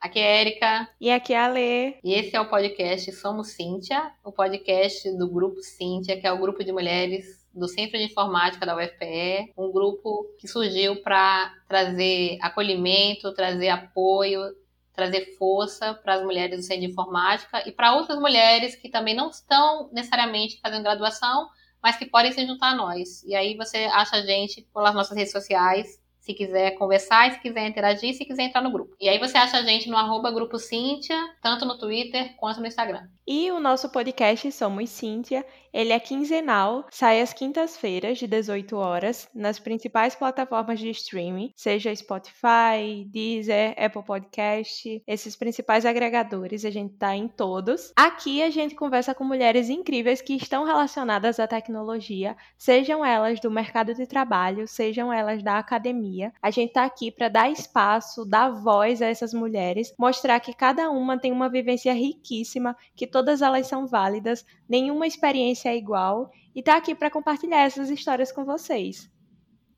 Aqui é Erika E aqui é a Lê. e esse é o podcast Somos Cíntia, o podcast do Grupo Cíntia, que é o grupo de mulheres do Centro de Informática da UFPE, um grupo que surgiu para trazer acolhimento, trazer apoio, trazer força para as mulheres do Centro de Informática e para outras mulheres que também não estão necessariamente fazendo graduação, mas que podem se juntar a nós. E aí você acha a gente pelas nossas redes sociais, se quiser conversar, se quiser interagir, se quiser entrar no grupo. E aí você acha a gente no arroba Grupo Cíntia, tanto no Twitter quanto no Instagram. E o nosso podcast Somos Cíntia, ele é quinzenal, sai às quintas-feiras, de 18 horas, nas principais plataformas de streaming, seja Spotify, Deezer, Apple Podcast, esses principais agregadores, a gente tá em todos. Aqui a gente conversa com mulheres incríveis que estão relacionadas à tecnologia, sejam elas do mercado de trabalho, sejam elas da academia. A gente tá aqui para dar espaço, dar voz a essas mulheres, mostrar que cada uma tem uma vivência riquíssima, que todas elas são válidas, nenhuma experiência é igual e tá aqui para compartilhar essas histórias com vocês.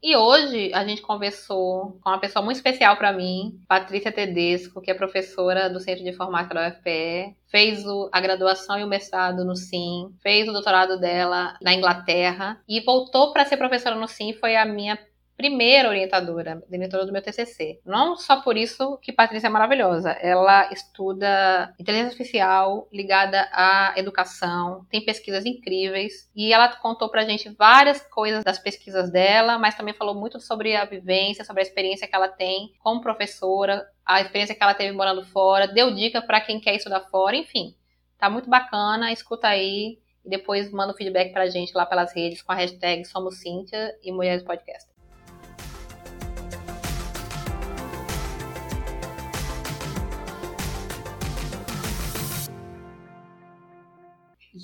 E hoje a gente conversou com uma pessoa muito especial para mim, Patrícia Tedesco, que é professora do Centro de Informática da UFPE, fez a graduação e o mestrado no SIM, fez o doutorado dela na Inglaterra e voltou para ser professora no SIM, foi a minha primeira orientadora, diretora do meu TCC. Não só por isso que Patrícia é maravilhosa, ela estuda inteligência artificial ligada à educação, tem pesquisas incríveis e ela contou pra gente várias coisas das pesquisas dela, mas também falou muito sobre a vivência, sobre a experiência que ela tem como professora, a experiência que ela teve morando fora, deu dica pra quem quer estudar fora, enfim. Tá muito bacana, escuta aí e depois manda o feedback pra gente lá pelas redes com a hashtag Somos Cíntia e Mulheres Podcast.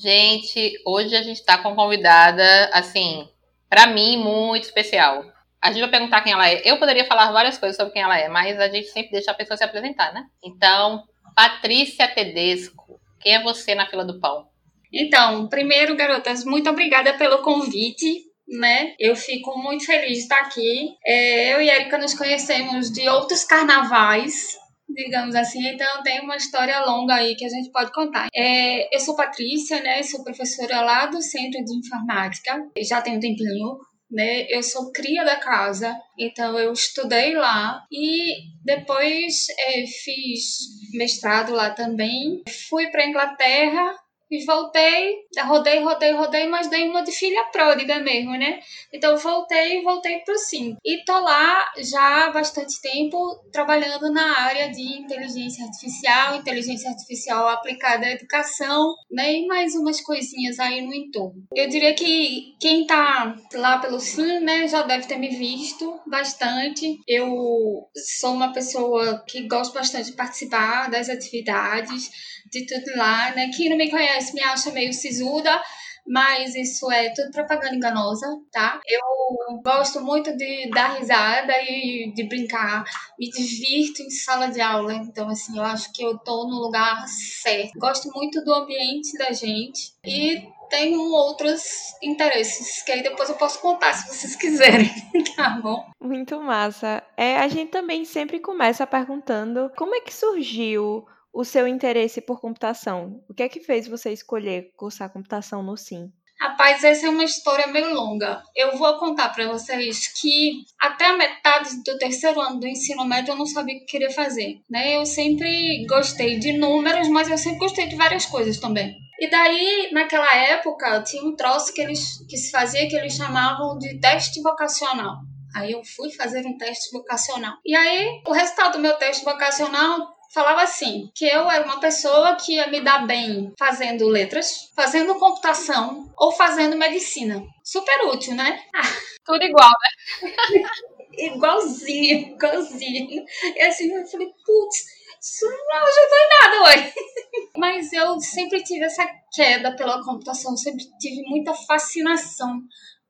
Gente, hoje a gente tá com uma convidada, assim, pra mim, muito especial. A gente vai perguntar quem ela é. Eu poderia falar várias coisas sobre quem ela é, mas a gente sempre deixa a pessoa se apresentar, né? Então, Patrícia Tedesco, quem é você na fila do pão? Então, primeiro, garotas, muito obrigada pelo convite. Né? Eu fico muito feliz de estar aqui. É, eu e Erika nos conhecemos de outros carnavais, digamos assim, então tem uma história longa aí que a gente pode contar. É, eu sou Patrícia, né? Sou professora lá do Centro de Informática, já tem um tempinho. Né? Eu sou cria da casa, então eu estudei lá e depois é, fiz mestrado lá também. Fui para Inglaterra e voltei, rodei, rodei, rodei, mas dei uma de filha pródiga mesmo, né? Então voltei voltei pro sim. E tô lá já há bastante tempo trabalhando na área de inteligência artificial, inteligência artificial aplicada à educação, né? E mais umas coisinhas aí no entorno. Eu diria que quem tá lá pelo sim, né, já deve ter me visto bastante. Eu sou uma pessoa que gosto bastante de participar das atividades de tudo lá, né? Quem não me conhece me acha meio sisuda, mas isso é tudo propaganda enganosa, tá? Eu gosto muito de dar risada e de brincar, me divirto em sala de aula, então assim, eu acho que eu tô no lugar certo. Gosto muito do ambiente da gente e tenho outros interesses, que aí depois eu posso contar se vocês quiserem, tá bom? Muito massa. É, a gente também sempre começa perguntando como é que surgiu o seu interesse por computação? O que é que fez você escolher cursar computação no SIM? Rapaz, essa é uma história meio longa. Eu vou contar para vocês que até a metade do terceiro ano do ensino médio eu não sabia o que queria fazer, né? Eu sempre gostei de números, mas eu sempre gostei de várias coisas também. E daí, naquela época, tinha um troço que eles que se fazia que eles chamavam de teste vocacional. Aí eu fui fazer um teste vocacional. E aí, o resultado do meu teste vocacional falava assim, que eu era uma pessoa que ia me dar bem fazendo letras, fazendo computação ou fazendo medicina. Super útil, né? Tudo igual, né? igualzinho, igualzinho. E assim, eu falei, putz, Isso não ajudou em nada hoje. Mas eu sempre tive essa queda pela computação, sempre tive muita fascinação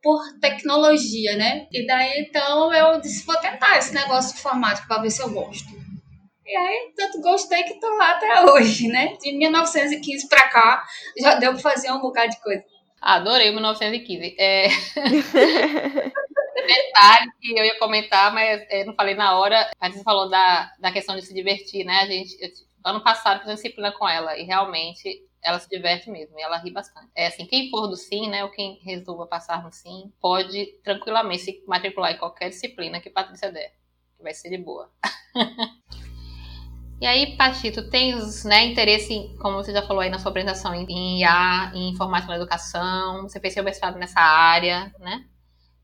por tecnologia, né? E daí então eu disse, vou tentar esse negócio de informática para ver se eu gosto. E aí, tanto gostei que tô lá até hoje, né? De 1915 para cá, já deu para fazer um bocado de coisa. Adorei 1915. É... Detalhe que eu ia comentar, mas é, não falei na hora. A gente falou da, da questão de se divertir, né? A gente, eu, ano passado fiz uma disciplina com ela e realmente ela se diverte mesmo e ela ri bastante. É assim, quem for do SIM, né, ou quem resolva passar no SIM, pode tranquilamente se matricular em qualquer disciplina que Patrícia der, que vai ser de boa. E aí, Pati, tu tens né, interesse, como você já falou aí na sua apresentação, em IA, em informática na educação, você fez seu mestrado nessa área, né?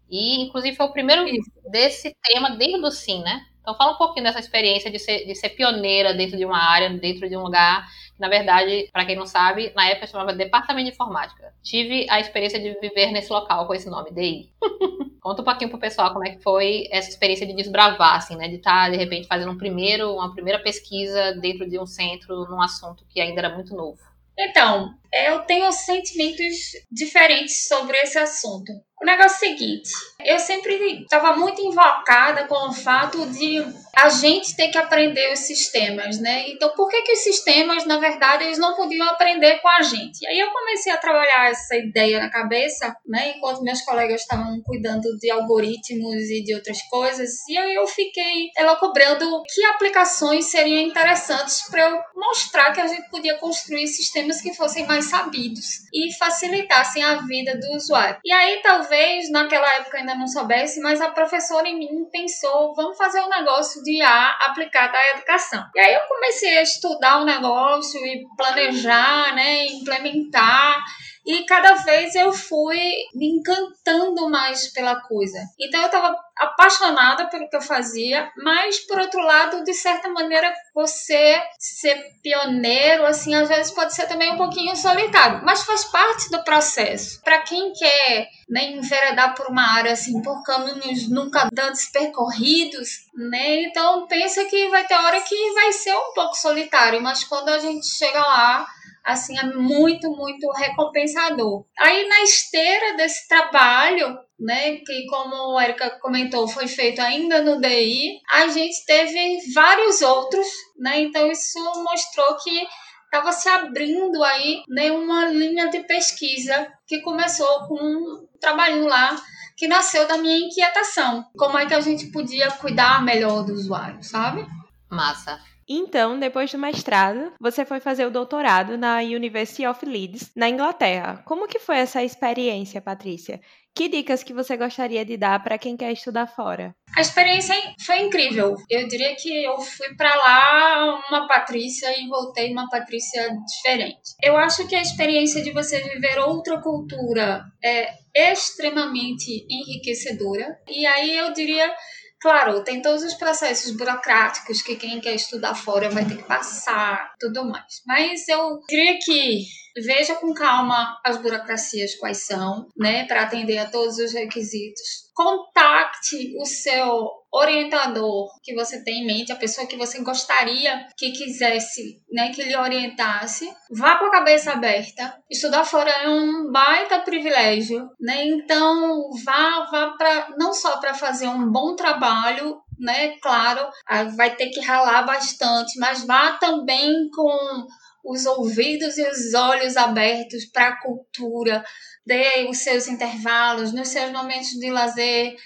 E, inclusive, foi o primeiro Isso. desse tema dentro do SIM, né? Então, fala um pouquinho dessa experiência de ser, de ser pioneira dentro de uma área, dentro de um lugar na verdade, para quem não sabe, na época chamava Departamento de Informática. Tive a experiência de viver nesse local com esse nome, DI. Conta um pouquinho pro pessoal como é que foi essa experiência de desbravar, assim, né? De estar, tá, de repente, fazendo um primeiro, uma primeira pesquisa dentro de um centro, num assunto que ainda era muito novo. Então, eu tenho sentimentos diferentes sobre esse assunto. O negócio é o seguinte, eu sempre estava muito invocada com o fato de a gente ter que aprender os sistemas, né? Então, por que que os sistemas, na verdade, eles não podiam aprender com a gente? Aí eu comecei a trabalhar essa ideia na cabeça, né? Enquanto meus colegas estavam cuidando de algoritmos e de outras coisas, e aí eu fiquei elaborando que aplicações seriam interessantes para eu mostrar que a gente podia construir sistemas que fossem mais sabidos e facilitassem a vida do usuário. E aí, talvez naquela época ainda não soubesse, mas a professora em mim pensou, vamos fazer um negócio de IA aplicado à educação. E aí eu comecei a estudar o negócio e planejar, né, implementar e cada vez eu fui me encantando mais pela coisa. Então eu estava apaixonada pelo que eu fazia, mas por outro lado, de certa maneira, você ser pioneiro, assim, às vezes pode ser também um pouquinho solitário, mas faz parte do processo. Para quem quer né, enveredar por uma área assim, por caminhos nunca antes percorridos, né? Então pensa que vai ter hora que vai ser um pouco solitário, mas quando a gente chega lá, assim, é muito, muito recompensador. Aí na esteira desse trabalho, né, que como a Erika comentou, foi feito ainda no DI, a gente teve vários outros, né? Então isso mostrou que estava se abrindo aí né, uma linha de pesquisa que começou com um trabalhinho lá que nasceu da minha inquietação. Como é que a gente podia cuidar melhor do usuário, sabe? Massa. Então, depois do mestrado, você foi fazer o doutorado na University of Leeds, na Inglaterra. Como que foi essa experiência, Patrícia? Que dicas que você gostaria de dar para quem quer estudar fora? A experiência foi incrível. Eu diria que eu fui para lá uma Patrícia e voltei uma Patrícia diferente. Eu acho que a experiência de você viver outra cultura é extremamente enriquecedora. E aí eu diria Claro, tem todos os processos burocráticos que quem quer estudar fora vai ter que passar, tudo mais. Mas eu diria que veja com calma as burocracias quais são, né, para atender a todos os requisitos. Contacte o seu orientador que você tem em mente, a pessoa que você gostaria que quisesse, né, que lhe orientasse. Vá com a cabeça aberta. Estudar fora é um baita privilégio, né? Então, vá vá para não só para fazer um bom trabalho, né? Claro, vai ter que ralar bastante, mas vá também com os ouvidos e os olhos abertos para a cultura, dê os seus intervalos, nos seus momentos de lazer,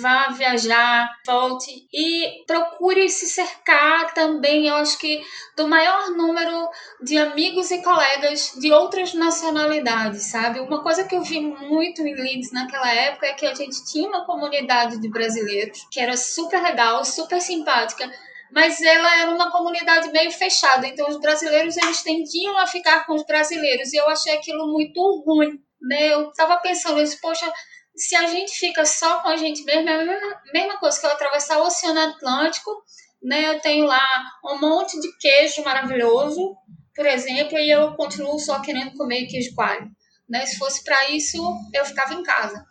vá viajar, volte e procure se cercar também, eu acho que, do maior número de amigos e colegas de outras nacionalidades, sabe? Uma coisa que eu vi muito em Leeds naquela época é que a gente tinha uma comunidade de brasileiros que era super legal, super simpática, mas ela era uma comunidade meio fechada, então os brasileiros eles tendiam a ficar com os brasileiros e eu achei aquilo muito ruim, né? Eu tava pensando isso, poxa, se a gente fica só com a gente mesmo, é a mesma, mesma coisa que eu atravessar o Oceano Atlântico, né? Eu tenho lá um monte de queijo maravilhoso, por exemplo, e eu continuo só querendo comer queijo coalho, né? Se fosse para isso, eu ficava em casa.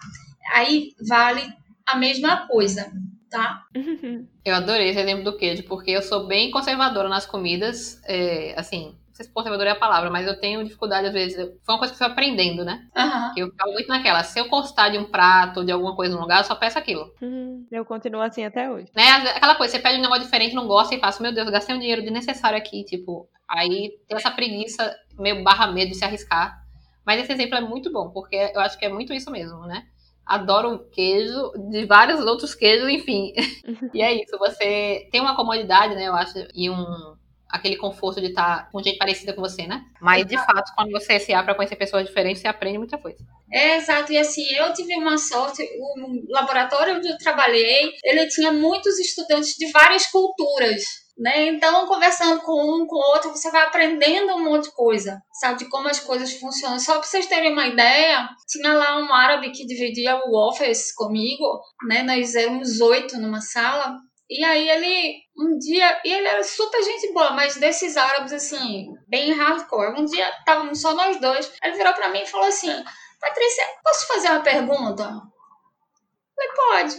Aí vale a mesma coisa tá? Eu adorei esse exemplo do queijo, porque eu sou bem conservadora nas comidas, é, assim, se conservadora é a palavra, mas eu tenho dificuldade às vezes. Foi uma coisa que eu fui aprendendo, né? Aham. Eu ficava muito naquela. Se eu constar de um prato, de alguma coisa no lugar, eu só peço aquilo. Hum, Eu continuo assim até hoje. Né? Aquela coisa, você pede um negócio diferente, não gosta e fala, meu Deus, gastei um dinheiro desnecessário aqui, tipo. Aí tem essa preguiça, meio barra medo de se arriscar. Mas esse exemplo é muito bom, porque eu acho que é muito isso mesmo, né? Adoro queijo, de vários outros queijos, enfim. e é isso, você tem uma comodidade, né, eu acho, e um aquele conforto de estar com gente parecida com você, né? Mas de fato, quando você se abre para conhecer pessoas diferentes, você aprende muita coisa. É, exato. E assim, eu tive uma sorte, o laboratório onde eu trabalhei, ele tinha muitos estudantes de várias culturas. Né? Então, conversando com um, com o outro, você vai aprendendo um monte de coisa, sabe? De como as coisas funcionam. Só para vocês terem uma ideia, tinha lá um árabe que dividia o office comigo, né? Nós éramos oito numa sala. E aí ele, um dia, e ele era super gente boa, mas desses árabes, assim, bem hardcore. Um dia, estávamos só nós dois, ele virou para mim e falou assim, Patrícia, posso fazer uma pergunta? Eu falei, pode.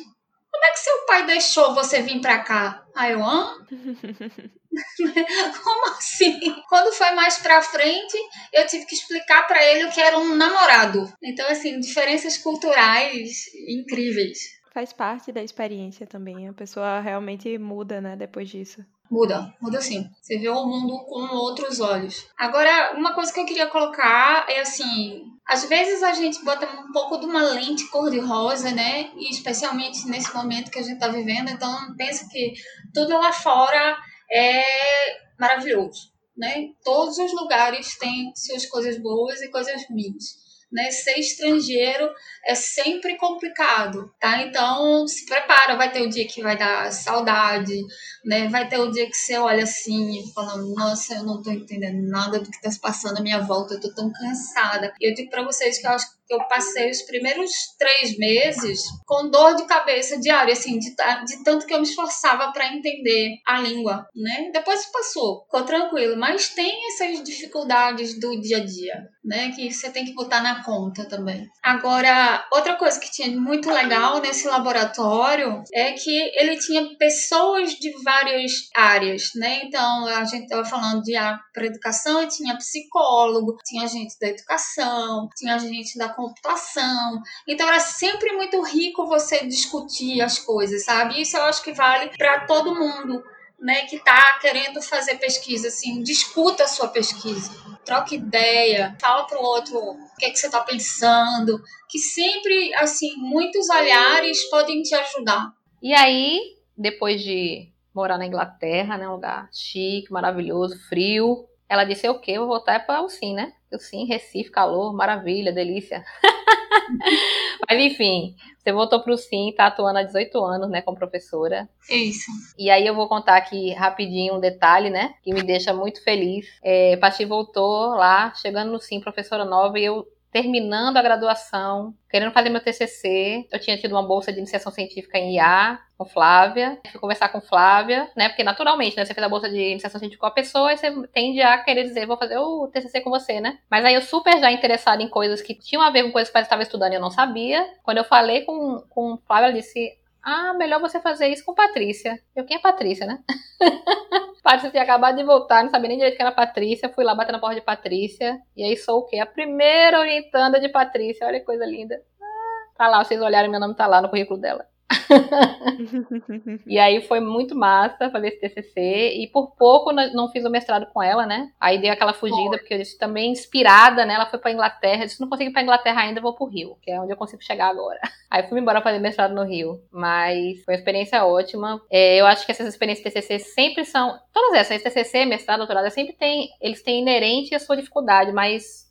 Como é que seu pai deixou você vir pra cá? Aí eu, hã? Como assim? Quando foi mais pra frente, eu tive que explicar para ele o que era um namorado. Então, assim, diferenças culturais incríveis. Faz parte da experiência também. A pessoa realmente muda, né, depois disso. Muda, muda sim. Você vê o mundo com outros olhos. Agora, uma coisa que eu queria colocar é assim: às vezes a gente bota um pouco de uma lente cor-de-rosa, né? E especialmente nesse momento que a gente tá vivendo. Então, pensa que tudo lá fora é maravilhoso, né? Todos os lugares têm suas coisas boas e coisas ruins. Né, ser estrangeiro é sempre complicado, tá? Então se prepara, vai ter o dia que vai dar saudade, né? Vai ter o dia que você olha assim e fala, nossa, eu não tô entendendo nada do que tá se passando à minha volta, eu tô tão cansada. E eu digo para vocês que eu acho que eu passei os primeiros três meses com dor de cabeça diária, assim, de, de tanto que eu me esforçava para entender a língua, né? Depois passou, ficou tranquilo, mas tem essas dificuldades do dia a dia, né? Que você tem que botar na conta também. Agora, outra coisa que tinha muito legal nesse laboratório é que ele tinha pessoas de várias áreas, né? Então, a gente estava falando de para educação, tinha psicólogo, tinha gente da educação, tinha gente da computação. Então era sempre muito rico você discutir as coisas, sabe? Isso eu acho que vale para todo mundo, né, que tá querendo fazer pesquisa assim, discuta a sua pesquisa, troca ideia, fala pro outro o que é que você tá pensando, que sempre assim, muitos olhares podem te ajudar. E aí, depois de morar na Inglaterra, né, um lugar chique, maravilhoso, frio, ela disse: "O quê? Eu vou voltar para o sim, né?" Eu sim, Recife, calor, maravilha, delícia. Mas enfim, você voltou para o Sim, tá atuando há 18 anos, né, como professora. Isso. E aí eu vou contar aqui rapidinho um detalhe, né, que me deixa muito feliz. É, Pati voltou lá, chegando no Sim, professora nova, e eu terminando a graduação, querendo fazer meu TCC. Eu tinha tido uma bolsa de iniciação científica em IA com Flávia. Fui conversar com Flávia, né? Porque naturalmente, né? Você fez a bolsa de iniciação científica com a pessoa e você tende a querer dizer, vou fazer o TCC com você, né? Mas aí eu super já interessada em coisas que tinham a ver com coisas que eu estava estudando e eu não sabia. Quando eu falei com, com Flávia, ela disse, ah, melhor você fazer isso com Patrícia. Eu, quem é Patrícia, né? Patrícia tinha acabado de voltar, não sabia nem direito que era Patrícia. Fui lá bater na porta de Patrícia. E aí sou o quê? A primeira orientanda de Patrícia. Olha que coisa linda. Ah, tá lá, vocês olharem, meu nome tá lá no currículo dela. e aí foi muito massa fazer esse TCC e por pouco não fiz o mestrado com ela, né? Aí dei aquela fugida porque eu disse também inspirada, né? Ela foi para Inglaterra, eu disse não consigo ir para Inglaterra ainda, vou pro Rio, que é onde eu consigo chegar agora. Aí fui embora fazer mestrado no Rio, mas foi uma experiência ótima. É, eu acho que essas experiências TCC sempre são todas essas, TCC, mestrado, doutorado, sempre tem, eles têm inerente a sua dificuldade, mas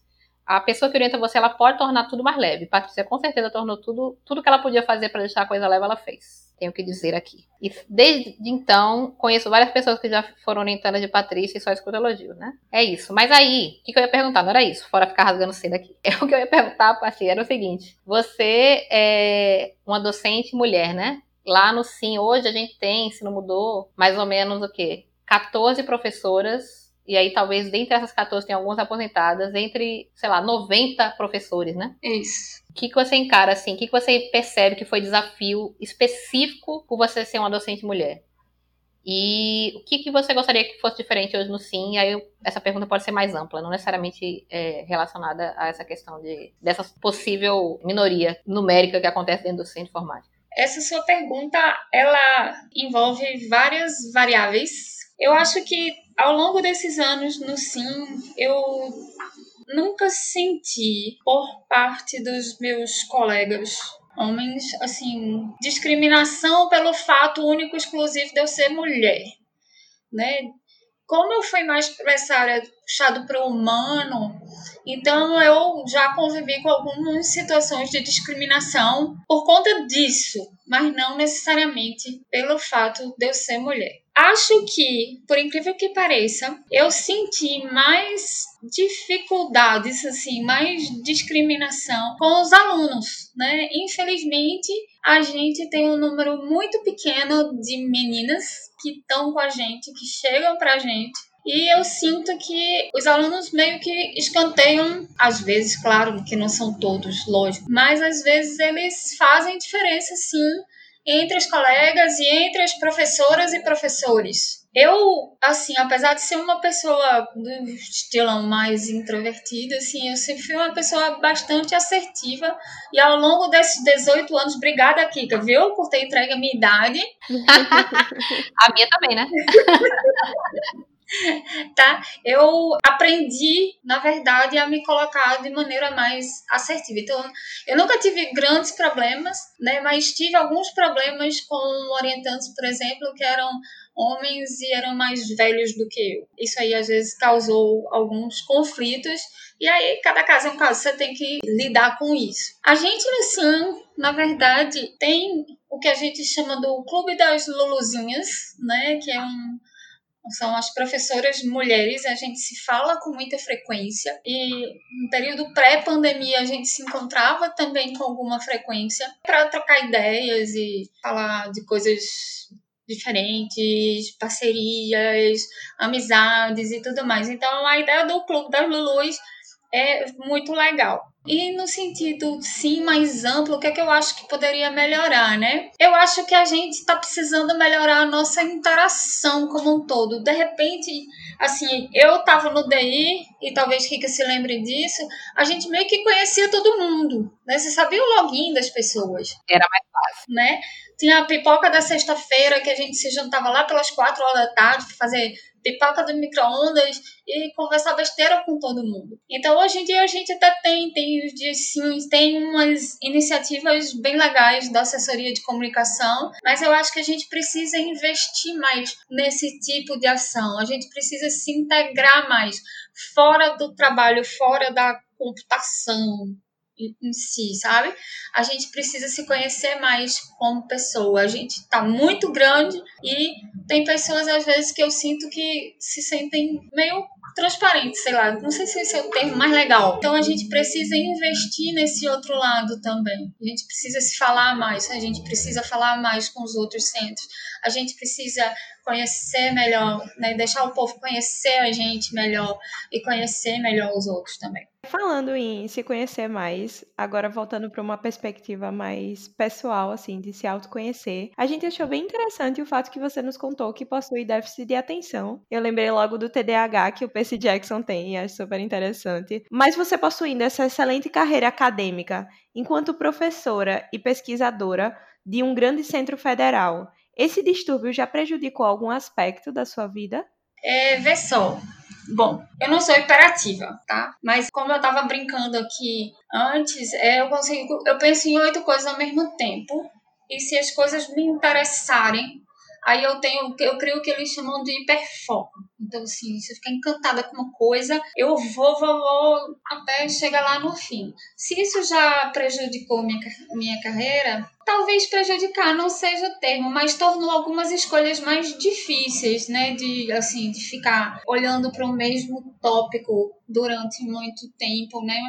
a pessoa que orienta você, ela pode tornar tudo mais leve. Patrícia com certeza tornou tudo, tudo que ela podia fazer para deixar a coisa leve, ela fez. Tenho que dizer aqui. E desde então, conheço várias pessoas que já foram orientadas de Patrícia e só escuto elogio, né? É isso. Mas aí, o que, que, eu ia perguntar? Não era isso, fora ficar rasgando cedo aqui. É o que eu ia perguntar, Patrícia, era o seguinte. Você é uma docente mulher, né? Lá no Sim, hoje a gente tem, se não mudou, mais ou menos o quê? 14 professoras e aí talvez dentre essas 14 tem algumas aposentadas, entre, sei lá, 90 professores, né? Isso. O que, que você encara assim? O que, que você percebe que foi desafio específico por você ser uma docente mulher? E o que, que você gostaria que fosse diferente hoje no Sim? Aí essa pergunta pode ser mais ampla, não necessariamente é, relacionada a essa questão de dessa possível minoria numérica que acontece dentro do Centro de Informática. Essa sua pergunta, ela envolve várias variáveis. Eu acho que ao longo desses anos no Sim, eu nunca senti por parte dos meus colegas homens, assim, discriminação pelo fato único exclusivo de eu ser mulher, né? Como eu fui mais para essa área puxado para o humano, então eu já convivi com algumas situações de discriminação por conta disso, mas não necessariamente pelo fato de eu ser mulher. Acho que, por incrível que pareça, eu senti mais dificuldades, assim, mais discriminação com os alunos, né? Infelizmente, a gente tem um número muito pequeno de meninas que estão com a gente, que chegam pra gente e eu sinto que os alunos meio que escanteiam, às vezes, claro que não são todos, lógico, mas às vezes eles fazem diferença sim entre os colegas e entre as professoras e professores. Eu, assim, apesar de ser uma pessoa do estilo mais introvertida, assim, eu sempre fui uma pessoa bastante assertiva e ao longo desses 18 anos, obrigada, Kika, viu, por ter entregue a minha idade. a minha também, né? tá? Eu aprendi, na verdade, a me colocar de maneira mais assertiva. Então, eu nunca tive grandes problemas, né? Mas tive alguns problemas com orientantes, por exemplo, que eram homens e eram mais velhos do que eu. Isso aí às vezes causou alguns conflitos. E aí, cada caso é um caso, você tem que lidar com isso. A gente no SIM, na verdade, tem o que a gente chama do Clube das Luluzinhas, né? Que é um são as professoras mulheres, a gente se fala com muita frequência e no período pré-pandemia a gente se encontrava também com alguma frequência para trocar ideias e falar de coisas diferentes, parcerias, amizades e tudo mais. Então a ideia do Clube das Lulus é muito legal. E no sentido, sim, mais amplo, o que é que eu acho que poderia melhorar, né? Eu acho que a gente está precisando melhorar a nossa interação como um todo. De repente, assim, eu estava no DI, e talvez Kika se lembre disso, a gente meio que conhecia todo mundo, né? Você sabia o login das pessoas. Era mais fácil. Né? Tinha a pipoca da sexta-feira, que a gente se juntava lá pelas quatro horas da tarde fazer pipoca do micro-ondas e conversar besteira com todo mundo. Então, hoje em dia, a gente até tem, tem, sim, tem umas iniciativas bem legais da assessoria de comunicação, mas eu acho que a gente precisa investir mais nesse tipo de ação. A gente precisa se integrar mais fora do trabalho, fora da computação, em si, sabe? A gente precisa se conhecer mais como pessoa. A gente está muito grande e tem pessoas às vezes que eu sinto que se sentem meio transparentes, sei lá, não sei se esse é o termo mais legal. Então a gente precisa investir nesse outro lado também. A gente precisa se falar mais, a gente precisa falar mais com os outros centros. A gente precisa conhecer melhor, né? deixar o povo conhecer a gente melhor e conhecer melhor os outros também. Falando em se conhecer mais, agora voltando para uma perspectiva mais pessoal, assim, de se autoconhecer, a gente achou bem interessante o fato que você nos contou que possui déficit de atenção. Eu lembrei logo do TDAH que o Percy Jackson tem, e acho super interessante. Mas você possuindo essa excelente carreira acadêmica, enquanto professora e pesquisadora de um grande centro federal, esse distúrbio já prejudicou algum aspecto da sua vida? É, vê só. Bom, eu não sou hiperativa, tá? Mas como eu tava brincando aqui antes, é, eu consigo. Eu penso em oito coisas ao mesmo tempo. E se as coisas me interessarem, aí eu tenho, eu creio que eles chamam de hiperfoco. Então, assim, se eu ficar encantada com uma coisa, eu vou, vou, vou até chegar lá no fim. Se isso já prejudicou minha, minha carreira, talvez prejudicar não seja o termo, mas tornou algumas escolhas mais difíceis, né? De, assim, de ficar olhando para o mesmo tópico durante muito tempo, né?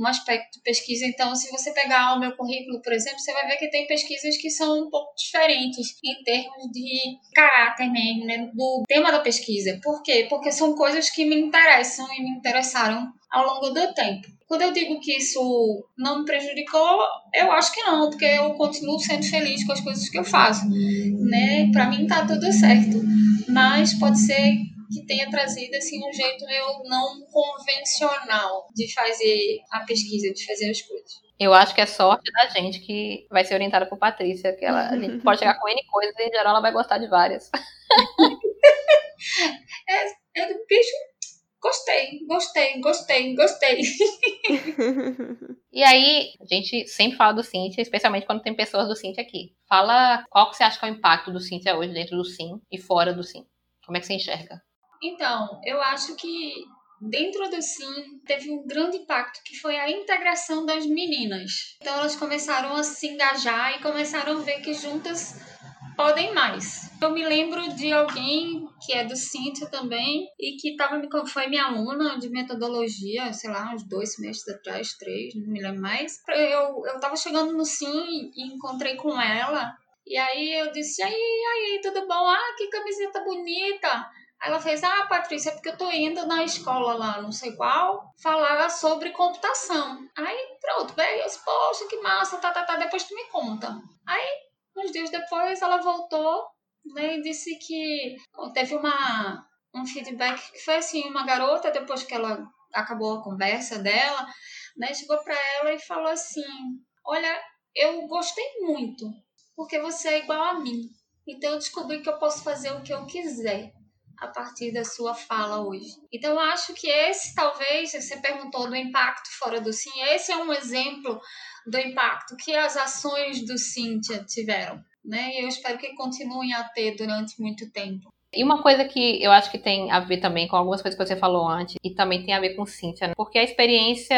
Um aspecto de pesquisa. Então, se você pegar o meu currículo, por exemplo, você vai ver que tem pesquisas que são um pouco diferentes em termos de caráter mesmo, né, do tema da pesquisa. Por quê? Porque são coisas que me interessam e me interessaram ao longo do tempo. Quando eu digo que isso não me prejudicou, eu acho que não, porque eu continuo sendo feliz com as coisas que eu faço, né? Para mim tá tudo certo, mas pode ser que tenha trazido assim um jeito meio não convencional de fazer a pesquisa, de fazer as coisas. Eu acho que é sorte da gente que vai ser orientada por Patrícia, que ela, a gente pode chegar com N coisas e em geral ela vai gostar de várias. é, é do bicho Gostei, gostei, gostei, gostei. e aí, a gente sempre fala do Cintia, especialmente quando tem pessoas do Cintia aqui. Fala qual que você acha que é o impacto do Cintia hoje dentro do Sim e fora do Sim. Como é que você enxerga? Então, eu acho que dentro do Sim teve um grande impacto que foi a integração das meninas. Então elas começaram a se engajar e começaram a ver que juntas podem mais. Eu me lembro de alguém que é do Cintia também e que tava, foi minha aluna de metodologia, sei lá, uns dois semestres atrás, três, não me lembro mais. Eu, eu tava chegando no Sim e encontrei com ela. E aí eu disse, aí, aí, tudo bom? Ah, que camiseta bonita! Aí ela fez, ah, Patrícia, é porque eu tô indo na escola lá, não sei qual, falar sobre computação. Aí, pronto, veio, poxa, que massa, tá, tá, tá, depois tu me conta. Aí Uns dias depois ela voltou né, e disse que teve uma, um feedback que foi assim, uma garota, depois que ela acabou a conversa dela, né, chegou para ela e falou assim, olha, eu gostei muito, porque você é igual a mim. Então eu descobri que eu posso fazer o que eu quiser a partir da sua fala hoje. Então eu acho que esse talvez, você perguntou do impacto fora do sim, esse é um exemplo do impacto que as ações do Cíntia tiveram. Né? E eu espero que continuem a ter durante muito tempo. E uma coisa que eu acho que tem a ver também com algumas coisas que você falou antes, e também tem a ver com Cíntia, né? porque a experiência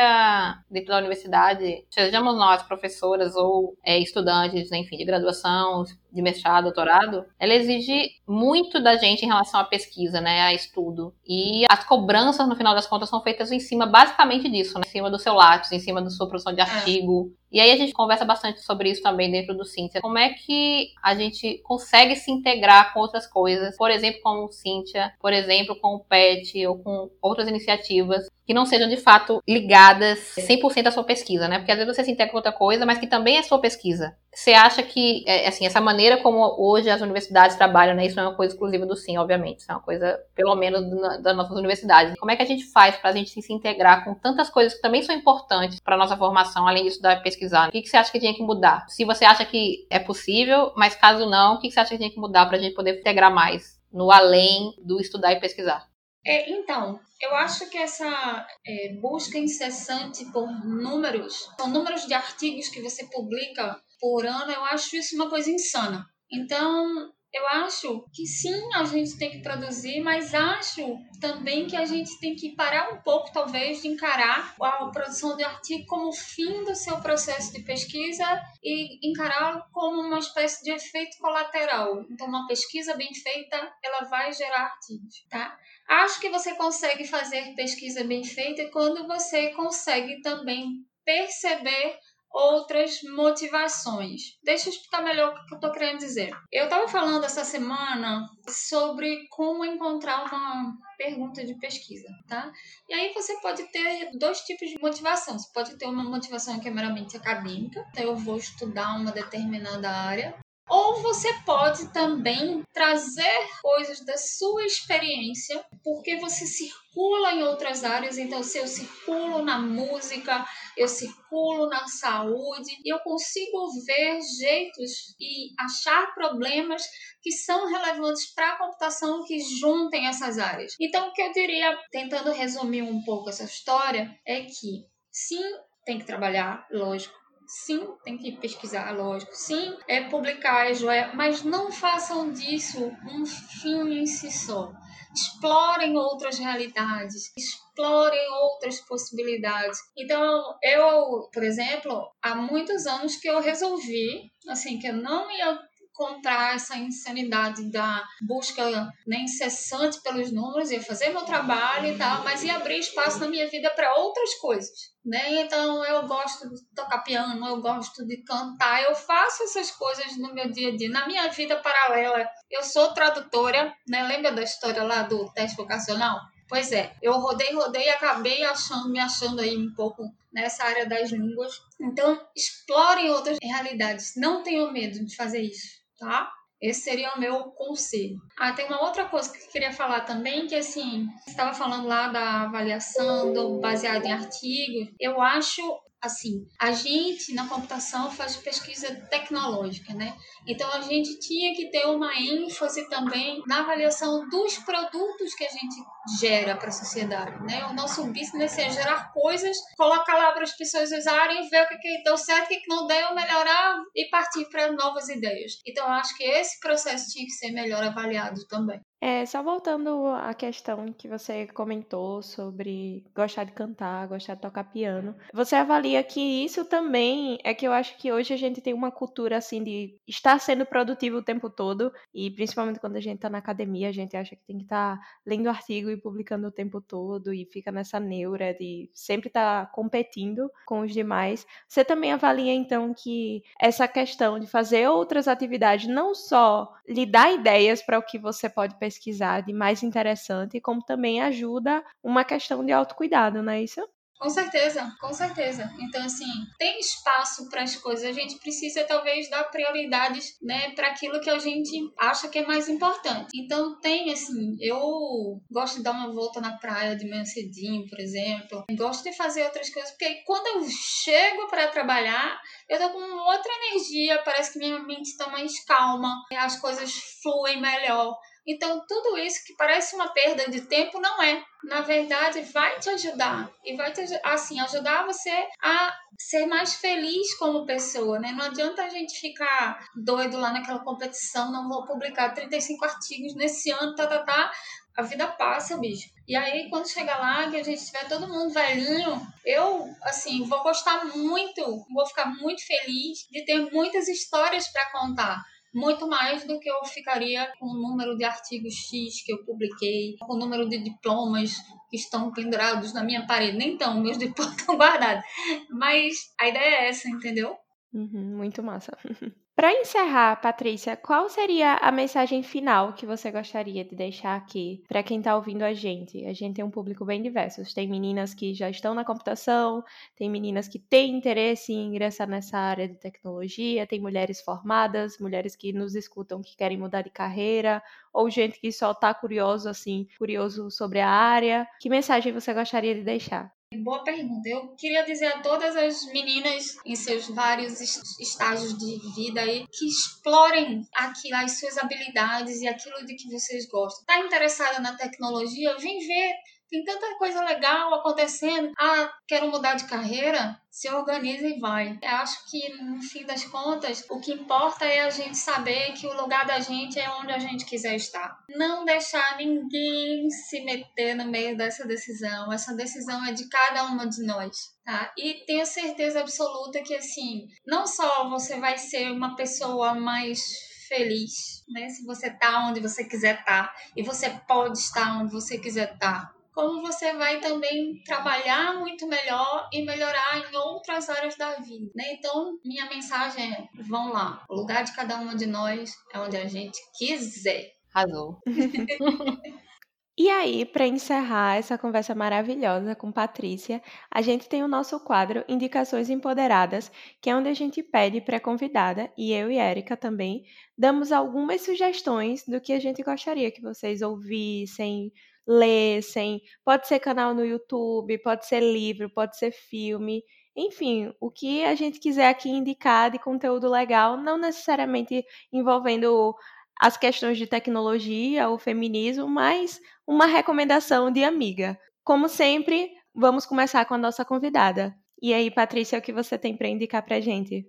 dentro da universidade, sejamos nós professoras ou é, estudantes, enfim, de graduação, de mestrado, doutorado, ela exige muito da gente em relação à pesquisa, né, a estudo. E as cobranças, no final das contas, são feitas em cima basicamente disso, né, em cima do seu lápis, em cima da sua produção de é. artigo. E aí a gente conversa bastante sobre isso também dentro do Cíntia. Como é que a gente consegue se integrar com outras coisas, por exemplo, com o Cíntia, por exemplo, com o PET ou com outras iniciativas que não sejam de fato ligadas 100% à sua pesquisa, né? Porque às vezes você se integra com outra coisa, mas que também é sua pesquisa. Você acha que, é, assim, essa maneira como hoje as universidades trabalham, né? Isso não é uma coisa exclusiva do SIM, obviamente. Isso é uma coisa, pelo menos, das nossas universidades. Como é que a gente faz para a gente se integrar com tantas coisas que também são importantes para nossa formação, além de estudar e pesquisar? O que, que você acha que tinha que mudar? Se você acha que é possível, mas caso não, o que, que você acha que tinha que mudar para a gente poder integrar mais no além do estudar e pesquisar? É, então, eu acho que essa é, busca incessante por números, são números de artigos que você publica por ano, eu acho isso uma coisa insana. Então, eu acho que sim, a gente tem que produzir, mas acho também que a gente tem que parar um pouco, talvez, de encarar a produção de artigo como fim do seu processo de pesquisa e encará-lo como uma espécie de efeito colateral. Então, uma pesquisa bem feita, ela vai gerar artigos, tá? Acho que você consegue fazer pesquisa bem feita quando você consegue também perceber outras motivações. Deixa eu explicar melhor o que eu estou querendo dizer. Eu estava falando essa semana sobre como encontrar uma pergunta de pesquisa, tá? E aí você pode ter dois tipos de motivação. Você pode ter uma motivação que é meramente acadêmica, então eu vou estudar uma determinada área, ou você pode também trazer coisas da sua experiência, porque você circula em outras áreas. Então, se eu circulo na música, eu circulo na saúde, eu consigo ver jeitos e achar problemas que são relevantes para a computação que juntem essas áreas. Então, o que eu diria, tentando resumir um pouco essa história, é que sim, tem que trabalhar, lógico, Sim, tem que pesquisar, lógico. Sim, é publicar, é joia, mas não façam disso um fim em si só. Explorem outras realidades, explorem outras possibilidades. Então, eu, por exemplo, há muitos anos que eu resolvi, assim, que eu não ia encontrar essa insanidade da busca né, incessante pelos números, ia fazer meu trabalho e tal, mas ia abrir espaço na minha vida para outras coisas. Né? Então eu gosto de tocar piano, eu gosto de cantar, eu faço essas coisas no meu dia a dia. Na minha vida paralela, eu sou tradutora, né? Lembra da história lá do teste vocacional? Pois é, eu rodei, rodei e acabei achando, me achando aí um pouco nessa área das línguas. Então, explorem outras realidades. Não tenham medo de fazer isso, tá? Esse seria o meu conselho. Ah, tem uma outra coisa que eu queria falar também, que assim, estava falando lá da avaliação do baseado em artigos. Eu acho assim, a gente na computação faz pesquisa tecnológica, né? Então a gente tinha que ter uma ênfase também na avaliação dos produtos que a gente gera para a sociedade, né? O nosso business é gerar coisas, colocar lá para as pessoas usarem, ver o que, que deu certo, o que, que não deu, melhorar e partir para novas ideias. Então eu acho que esse processo tinha que ser melhor avaliado também. É, só voltando à questão que você comentou sobre gostar de cantar, gostar de tocar piano. Você avalia que isso também é que eu acho que hoje a gente tem uma cultura assim de estar sendo produtivo o tempo todo, e principalmente quando a gente está na academia, a gente acha que tem que estar tá lendo artigo e publicando o tempo todo e fica nessa neura de sempre estar tá competindo com os demais. Você também avalia então que essa questão de fazer outras atividades não só lhe dá ideias para o que você pode pesquisar de mais interessante, como também ajuda uma questão de autocuidado, não é isso? Com certeza, com certeza. Então, assim, tem espaço para as coisas. A gente precisa, talvez, dar prioridades, né, para aquilo que a gente acha que é mais importante. Então, tem, assim, eu gosto de dar uma volta na praia de manhã cedinho, por exemplo. Gosto de fazer outras coisas, porque quando eu chego para trabalhar, eu tô com outra energia, parece que minha mente está mais calma, as coisas fluem melhor. Então, tudo isso que parece uma perda de tempo não é. Na verdade, vai te ajudar e vai te assim ajudar você a ser mais feliz como pessoa, né? Não adianta a gente ficar doido lá naquela competição, não vou publicar 35 artigos nesse ano, tá, tá, tá. A vida passa, bicho. E aí, quando chegar lá, que a gente tiver todo mundo velhinho, eu, assim, vou gostar muito, vou ficar muito feliz de ter muitas histórias para contar muito mais do que eu ficaria com o número de artigos X que eu publiquei, com o número de diplomas que estão pendurados na minha parede. Nem então, meus diplomas estão guardados. Mas a ideia é essa, entendeu? Uhum, muito massa. Para encerrar, Patrícia, qual seria a mensagem final que você gostaria de deixar aqui para quem está ouvindo a gente? A gente tem um público bem diverso. Tem meninas que já estão na computação, tem meninas que têm interesse em ingressar nessa área de tecnologia, tem mulheres formadas, mulheres que nos escutam que querem mudar de carreira, ou gente que só está curioso assim, curioso sobre a área. Que mensagem você gostaria de deixar? Boa pergunta. Eu queria dizer a todas as meninas em seus vários estágios de vida aí que explorem aqui as suas habilidades e aquilo de que vocês gostam. Tá interessada na tecnologia? Vem ver tem tanta coisa legal acontecendo. Ah, quero mudar de carreira? Se organiza e vai. Eu acho que, no fim das contas, o que importa é a gente saber que o lugar da gente é onde a gente quiser estar. Não deixar ninguém se meter no meio dessa decisão. Essa decisão é de cada uma de nós. Tá? E tenho certeza absoluta que, assim, não só você vai ser uma pessoa mais feliz, né? Se você tá onde você quiser estar tá, e você pode estar onde você quiser estar. Tá como você vai também trabalhar muito melhor e melhorar em outras áreas da vida. Né? Então, minha mensagem é: vão lá, o lugar de cada uma de nós é onde a gente quiser. Arrasou. E aí, para encerrar essa conversa maravilhosa com Patrícia, a gente tem o nosso quadro Indicações Empoderadas, que é onde a gente pede para a convidada, e eu e Érica também, damos algumas sugestões do que a gente gostaria que vocês ouvissem, lessem. Pode ser canal no YouTube, pode ser livro, pode ser filme. Enfim, o que a gente quiser aqui indicar de conteúdo legal, não necessariamente envolvendo as questões de tecnologia ou feminismo, mas uma recomendação de amiga. Como sempre, vamos começar com a nossa convidada. E aí, Patrícia, o que você tem para indicar para gente?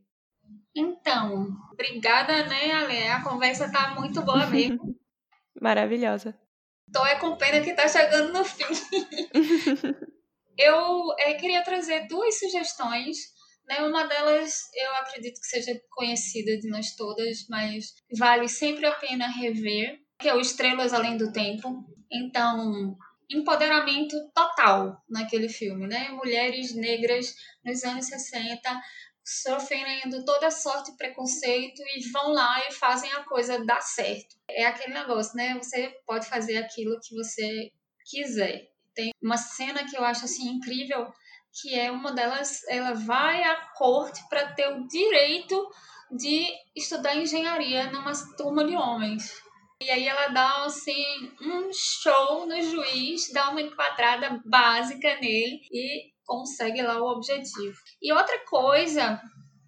Então, obrigada, né, Ale? A conversa tá muito boa mesmo. Maravilhosa. Tô é com pena que tá chegando no fim. eu é, queria trazer duas sugestões Né? Uma delas eu acredito que seja conhecida de nós todas, mas vale sempre a pena rever, que é o Estrelas Além do Tempo. Então, empoderamento total naquele filme, né? Mulheres negras nos anos 60 sofrendo toda sorte de preconceito e vão lá e fazem a coisa dar certo. É aquele negócio, né? Você pode fazer aquilo que você quiser. Tem uma cena que eu acho assim incrível, que é uma delas, ela vai à corte para ter o direito de estudar engenharia numa turma de homens. E aí ela dá assim um show no juiz, dá uma enquadrada básica nele e consegue lá o objetivo. E outra coisa,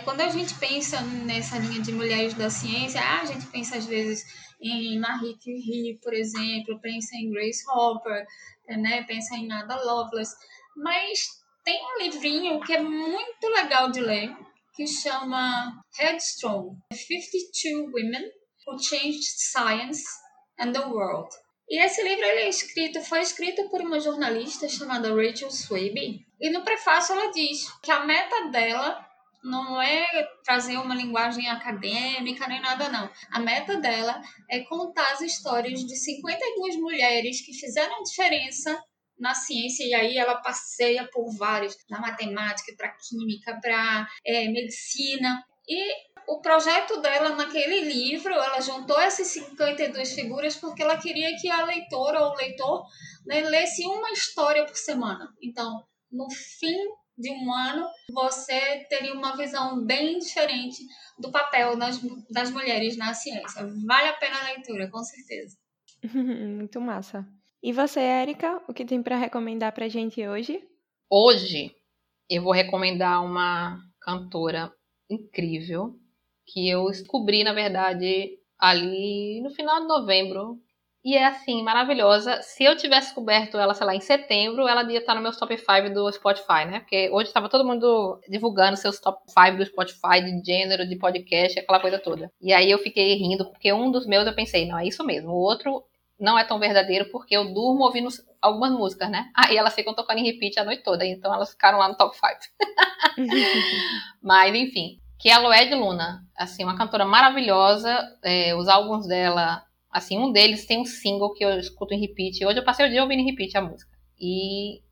quando a gente pensa nessa linha de mulheres da ciência, a gente pensa às vezes em Marie Curie, por exemplo, pensa em Grace Hopper, né? pensa em Ada Lovelace, mas tem um livrinho que é muito legal de ler, que chama Headstrong, 52 Women Who Changed Science and the World. E esse livro ele é escrito, foi escrito por uma jornalista chamada Rachel Swaby. E no prefácio ela diz que a meta dela não é trazer uma linguagem acadêmica nem nada, não. A meta dela é contar as histórias de 52 mulheres que fizeram diferença na ciência, e aí ela passeia por vários, da matemática para química, para é, medicina. E o projeto dela naquele livro, ela juntou essas 52 figuras porque ela queria que a leitora ou o leitor né, lesse uma história por semana. Então, no fim de um ano, você teria uma visão bem diferente do papel das, das mulheres na ciência. Vale a pena a leitura, com certeza. Muito massa. E você, Érica, o que tem para recomendar para gente hoje? Hoje eu vou recomendar uma cantora incrível que eu descobri, na verdade, ali no final de novembro. E é assim, maravilhosa. Se eu tivesse descoberto ela, sei lá, em setembro, ela ia estar no meu top 5 do Spotify, né? Porque hoje estava todo mundo divulgando seus top 5 do Spotify, de gênero, de podcast, aquela coisa toda. E aí eu fiquei rindo, porque um dos meus eu pensei, não, é isso mesmo. O outro não é tão verdadeiro, porque eu durmo ouvindo algumas músicas, né? Aí elas ficam tocando em repeat a noite toda, então elas ficaram lá no top 5. Mas, enfim, que é a Loed Luna. Assim, uma cantora maravilhosa. É, os álbuns dela, assim, um deles tem um single que eu escuto em repeat. Hoje eu passei o dia ouvindo em repeat a música. E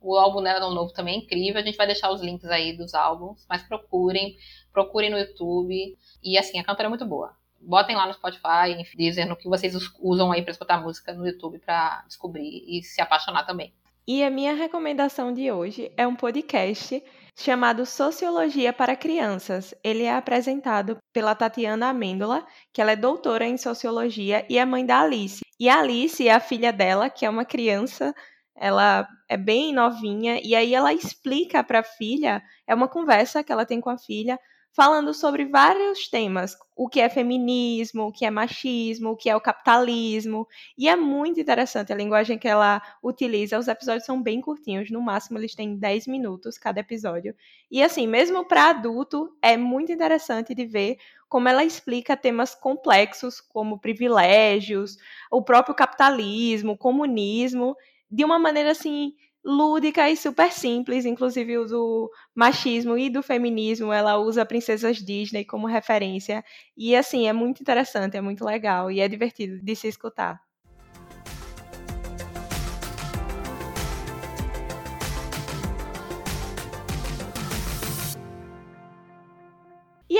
o álbum dela no novo também é incrível. A gente vai deixar os links aí dos álbuns, mas procurem, procurem no YouTube. E assim, a cantora é muito boa. Botem lá no Spotify, dizendo no que vocês usam aí para escutar música no YouTube para descobrir e se apaixonar também. E a minha recomendação de hoje é um podcast chamado Sociologia para Crianças. Ele é apresentado pela Tatiana Amêndola, que ela é doutora em sociologia e é mãe da Alice. E a Alice é a filha dela, que é uma criança, ela é bem novinha, e aí ela explica para a filha, é uma conversa que ela tem com a filha, falando sobre vários temas, o que é feminismo, o que é machismo, o que é o capitalismo, e é muito interessante a linguagem que ela utiliza. Os episódios são bem curtinhos, no máximo eles têm 10 minutos cada episódio. E assim, mesmo para adulto, é muito interessante de ver como ela explica temas complexos como privilégios, o próprio capitalismo, o comunismo, de uma maneira assim lúdica e super simples, inclusive o do machismo e do feminismo, ela usa princesas Disney como referência. E assim, é muito interessante, é muito legal e é divertido de se escutar.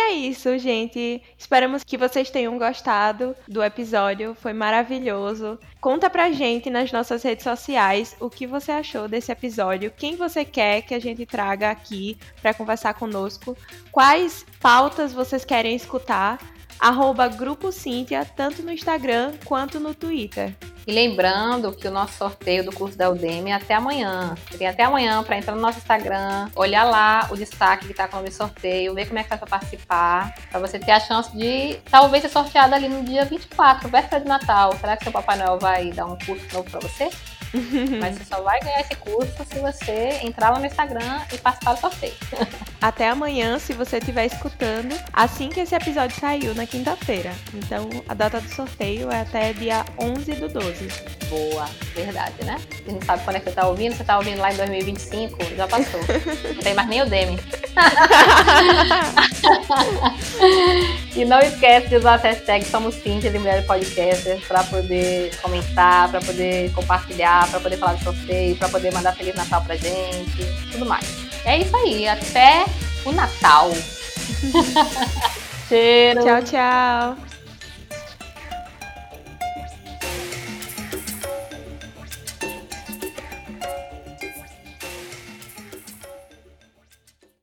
É isso, gente. Esperamos que vocês tenham gostado do episódio. Foi maravilhoso. Conta pra gente nas nossas redes sociais o que você achou desse episódio, quem você quer que a gente traga aqui para conversar conosco, quais pautas vocês querem escutar. Arroba Grupo Cíntia, tanto no Instagram quanto no Twitter. E lembrando que o nosso sorteio do curso da Udemy é até amanhã. Tem até amanhã para entrar no nosso Instagram, olhar lá o destaque que está com o sorteio, ver como é que faz para participar, para você ter a chance de talvez ser sorteado ali no dia 24, véspera de Natal. Será que seu Papai Noel vai dar um curso novo para você? Mas você só vai ganhar esse curso se você entrar lá no Instagram e participar do sorteio. Até amanhã, se você estiver escutando, assim que esse episódio saiu, na quinta-feira. Então, a data do sorteio é até dia 11 do 12. Boa, verdade, né? Você não sabe quando é que você tá ouvindo, você tá ouvindo lá em 2025, já passou. não tem mais nem o Demi. e não esquece de usar a hashtag Somos Cintia de Mulheres Podcasters para poder comentar, para poder compartilhar, para poder falar do sorteio, para poder mandar Feliz Natal pra gente, tudo mais. É isso aí, até o Natal. Cheiro. Tchau, tchau.